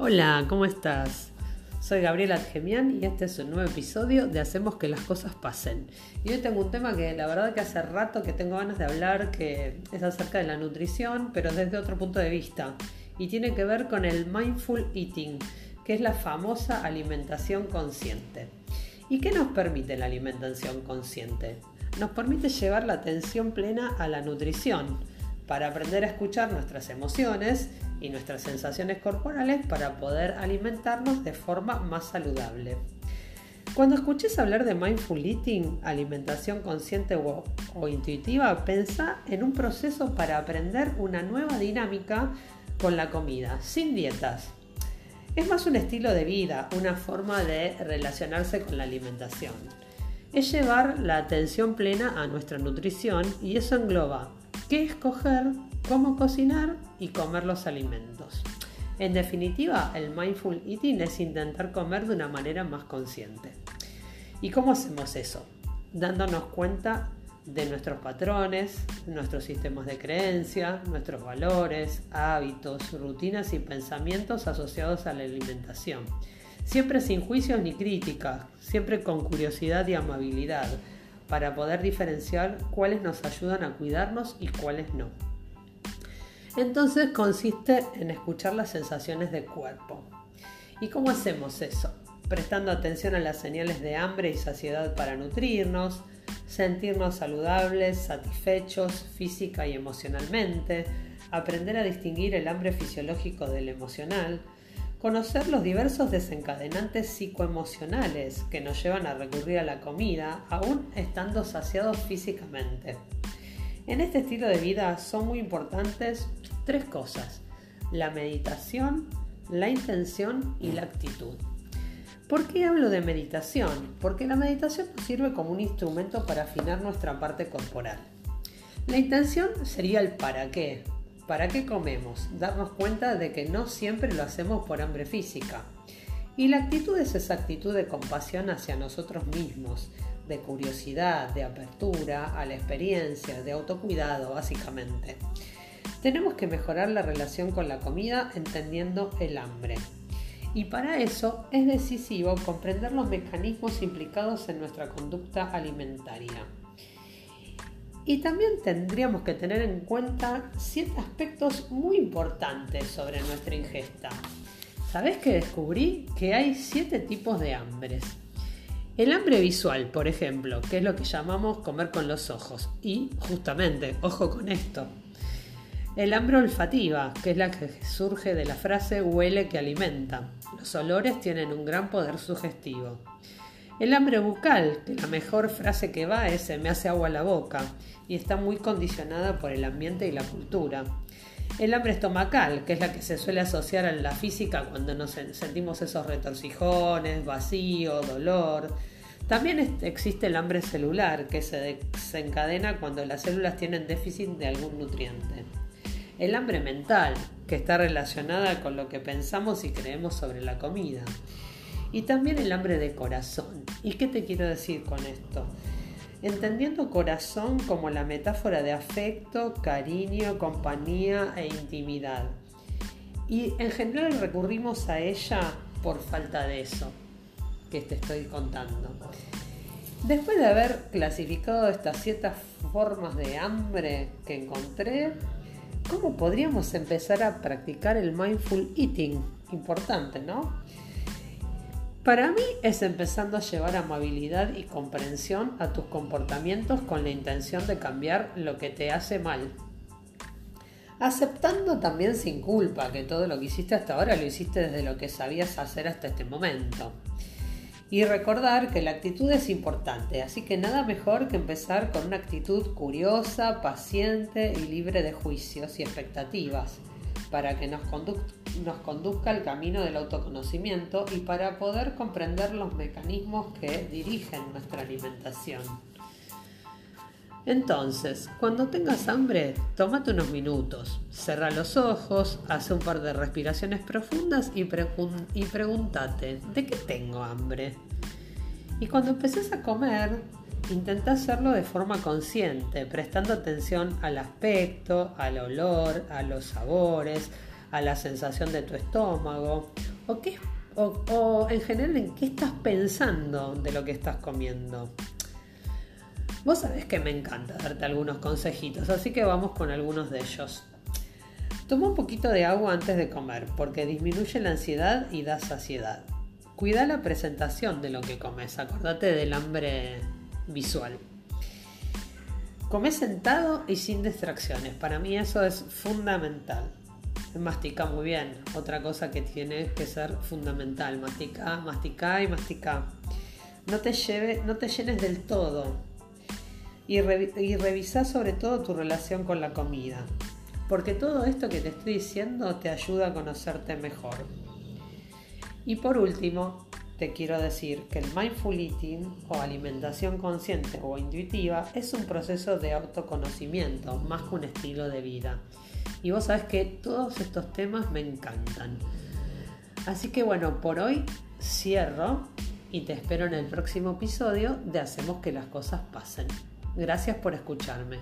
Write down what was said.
Hola, ¿cómo estás? Soy Gabriela Adgemian y este es un nuevo episodio de Hacemos que las cosas pasen. Y hoy tengo un tema que la verdad que hace rato que tengo ganas de hablar, que es acerca de la nutrición, pero desde otro punto de vista. Y tiene que ver con el mindful eating, que es la famosa alimentación consciente. ¿Y qué nos permite la alimentación consciente? Nos permite llevar la atención plena a la nutrición para aprender a escuchar nuestras emociones y nuestras sensaciones corporales para poder alimentarnos de forma más saludable. Cuando escuches hablar de mindful eating, alimentación consciente o, intuitiva, pensa en un proceso para aprender una nueva dinámica con la comida, sin dietas. Es más un estilo de vida, una forma de relacionarse con la alimentación. Es llevar la atención plena a nuestra nutrición y eso engloba qué escoger, cómo cocinar y comer los alimentos. En definitiva, el mindful eating es intentar comer de una manera más consciente. ¿Y cómo hacemos eso? Dándonos cuenta de nuestros patrones, nuestros sistemas de creencia, nuestros valores, hábitos, rutinas y pensamientos asociados a la alimentación. Siempre sin juicios ni críticas, siempre con curiosidad y amabilidad, para poder diferenciar cuáles nos ayudan a cuidarnos y cuáles no. Entonces consiste en escuchar las sensaciones del cuerpo. ¿Y cómo hacemos eso? Prestando atención a las señales de hambre y saciedad para nutrirnos, sentirnos saludables, satisfechos física y emocionalmente, aprender a distinguir el hambre fisiológico del emocional, conocer los diversos desencadenantes psicoemocionales que nos llevan a recurrir a la comida aún estando saciados físicamente. En este estilo de vida son muy importantes tres cosas, la meditación, la intención y la actitud. ¿Por qué hablo de meditación? Porque la meditación nos sirve como un instrumento para afinar nuestra parte corporal. La intención sería el para qué, ¿Para qué comemos? Darnos cuenta de que no siempre lo hacemos por hambre física. Y la actitud es esa actitud de compasión hacia nosotros mismos, de curiosidad, de apertura a la experiencia, de autocuidado básicamente. Tenemos que mejorar la relación con la comida entendiendo el hambre. Y para eso es decisivo comprender los mecanismos implicados en nuestra conducta alimentaria. Y también tendríamos que tener en cuenta siete aspectos muy importantes sobre nuestra ingesta. ¿Sabés que descubrí? Que hay siete tipos de hambres. El hambre visual, por ejemplo, que es lo que llamamos comer con los ojos. Y justamente, ojo con esto. El hambre olfativa, que es la que surge de la frase huele que alimenta. Los olores tienen un gran poder sugestivo. El hambre bucal, que la mejor frase que va es se me hace agua la boca y está muy condicionada por el ambiente y la cultura. El hambre estomacal, que es la que se suele asociar a la física cuando nos sentimos esos retorcijones, vacío, dolor. También existe el hambre celular, que se desencadena cuando las células tienen déficit de algún nutriente. El hambre mental, que está relacionada con lo que pensamos y creemos sobre la comida y también el hambre de corazón. ¿Y qué te quiero decir con esto? Entendiendo corazón como la metáfora de afecto, cariño, compañía e intimidad. Y en general recurrimos a ella por falta de eso que te estoy contando. Después de haber clasificado estas siete formas de hambre que encontré, ¿cómo podríamos empezar a practicar el mindful eating? Importante, ¿no? Para mí es empezando a llevar amabilidad y comprensión a tus comportamientos con la intención de cambiar lo que te hace mal. Aceptando también sin culpa que todo lo que hiciste hasta ahora lo hiciste desde lo que sabías hacer hasta este momento. Y recordar que la actitud es importante, así que nada mejor que empezar con una actitud curiosa, paciente y libre de juicios y expectativas para que nos, conduzca al camino del autoconocimiento y para poder comprender los mecanismos que dirigen nuestra alimentación. Entonces, cuando tengas hambre, tómate unos minutos, cerra los ojos, hace un par de respiraciones profundas y, y pregúntate, ¿de qué tengo hambre? Y cuando empeces a comer, Intenta hacerlo de forma consciente, prestando atención al aspecto, al olor, a los sabores, a la sensación de tu estómago o, qué, o en general en qué estás pensando de lo que estás comiendo. Vos sabés que me encanta darte algunos consejitos, así que vamos con algunos de ellos. Toma un poquito de agua antes de comer, porque disminuye la ansiedad y da saciedad. Cuida la presentación de lo que comes, acordate del hambre visual. Come sentado y sin distracciones, para mí eso es fundamental. Mastica muy bien, otra cosa que tiene que ser fundamental, mastica, mastica y mastica. No te, lleve, no te llenes del todo y, y revisa sobre todo tu relación con la comida porque todo esto que te estoy diciendo te ayuda a conocerte mejor. Y por último, te quiero decir que el mindful eating o alimentación consciente o intuitiva es un proceso de autoconocimiento más que un estilo de vida. Y vos sabés que todos estos temas me encantan. Así que bueno, por hoy cierro y te espero en el próximo episodio de Hacemos que las cosas pasen. Gracias por escucharme.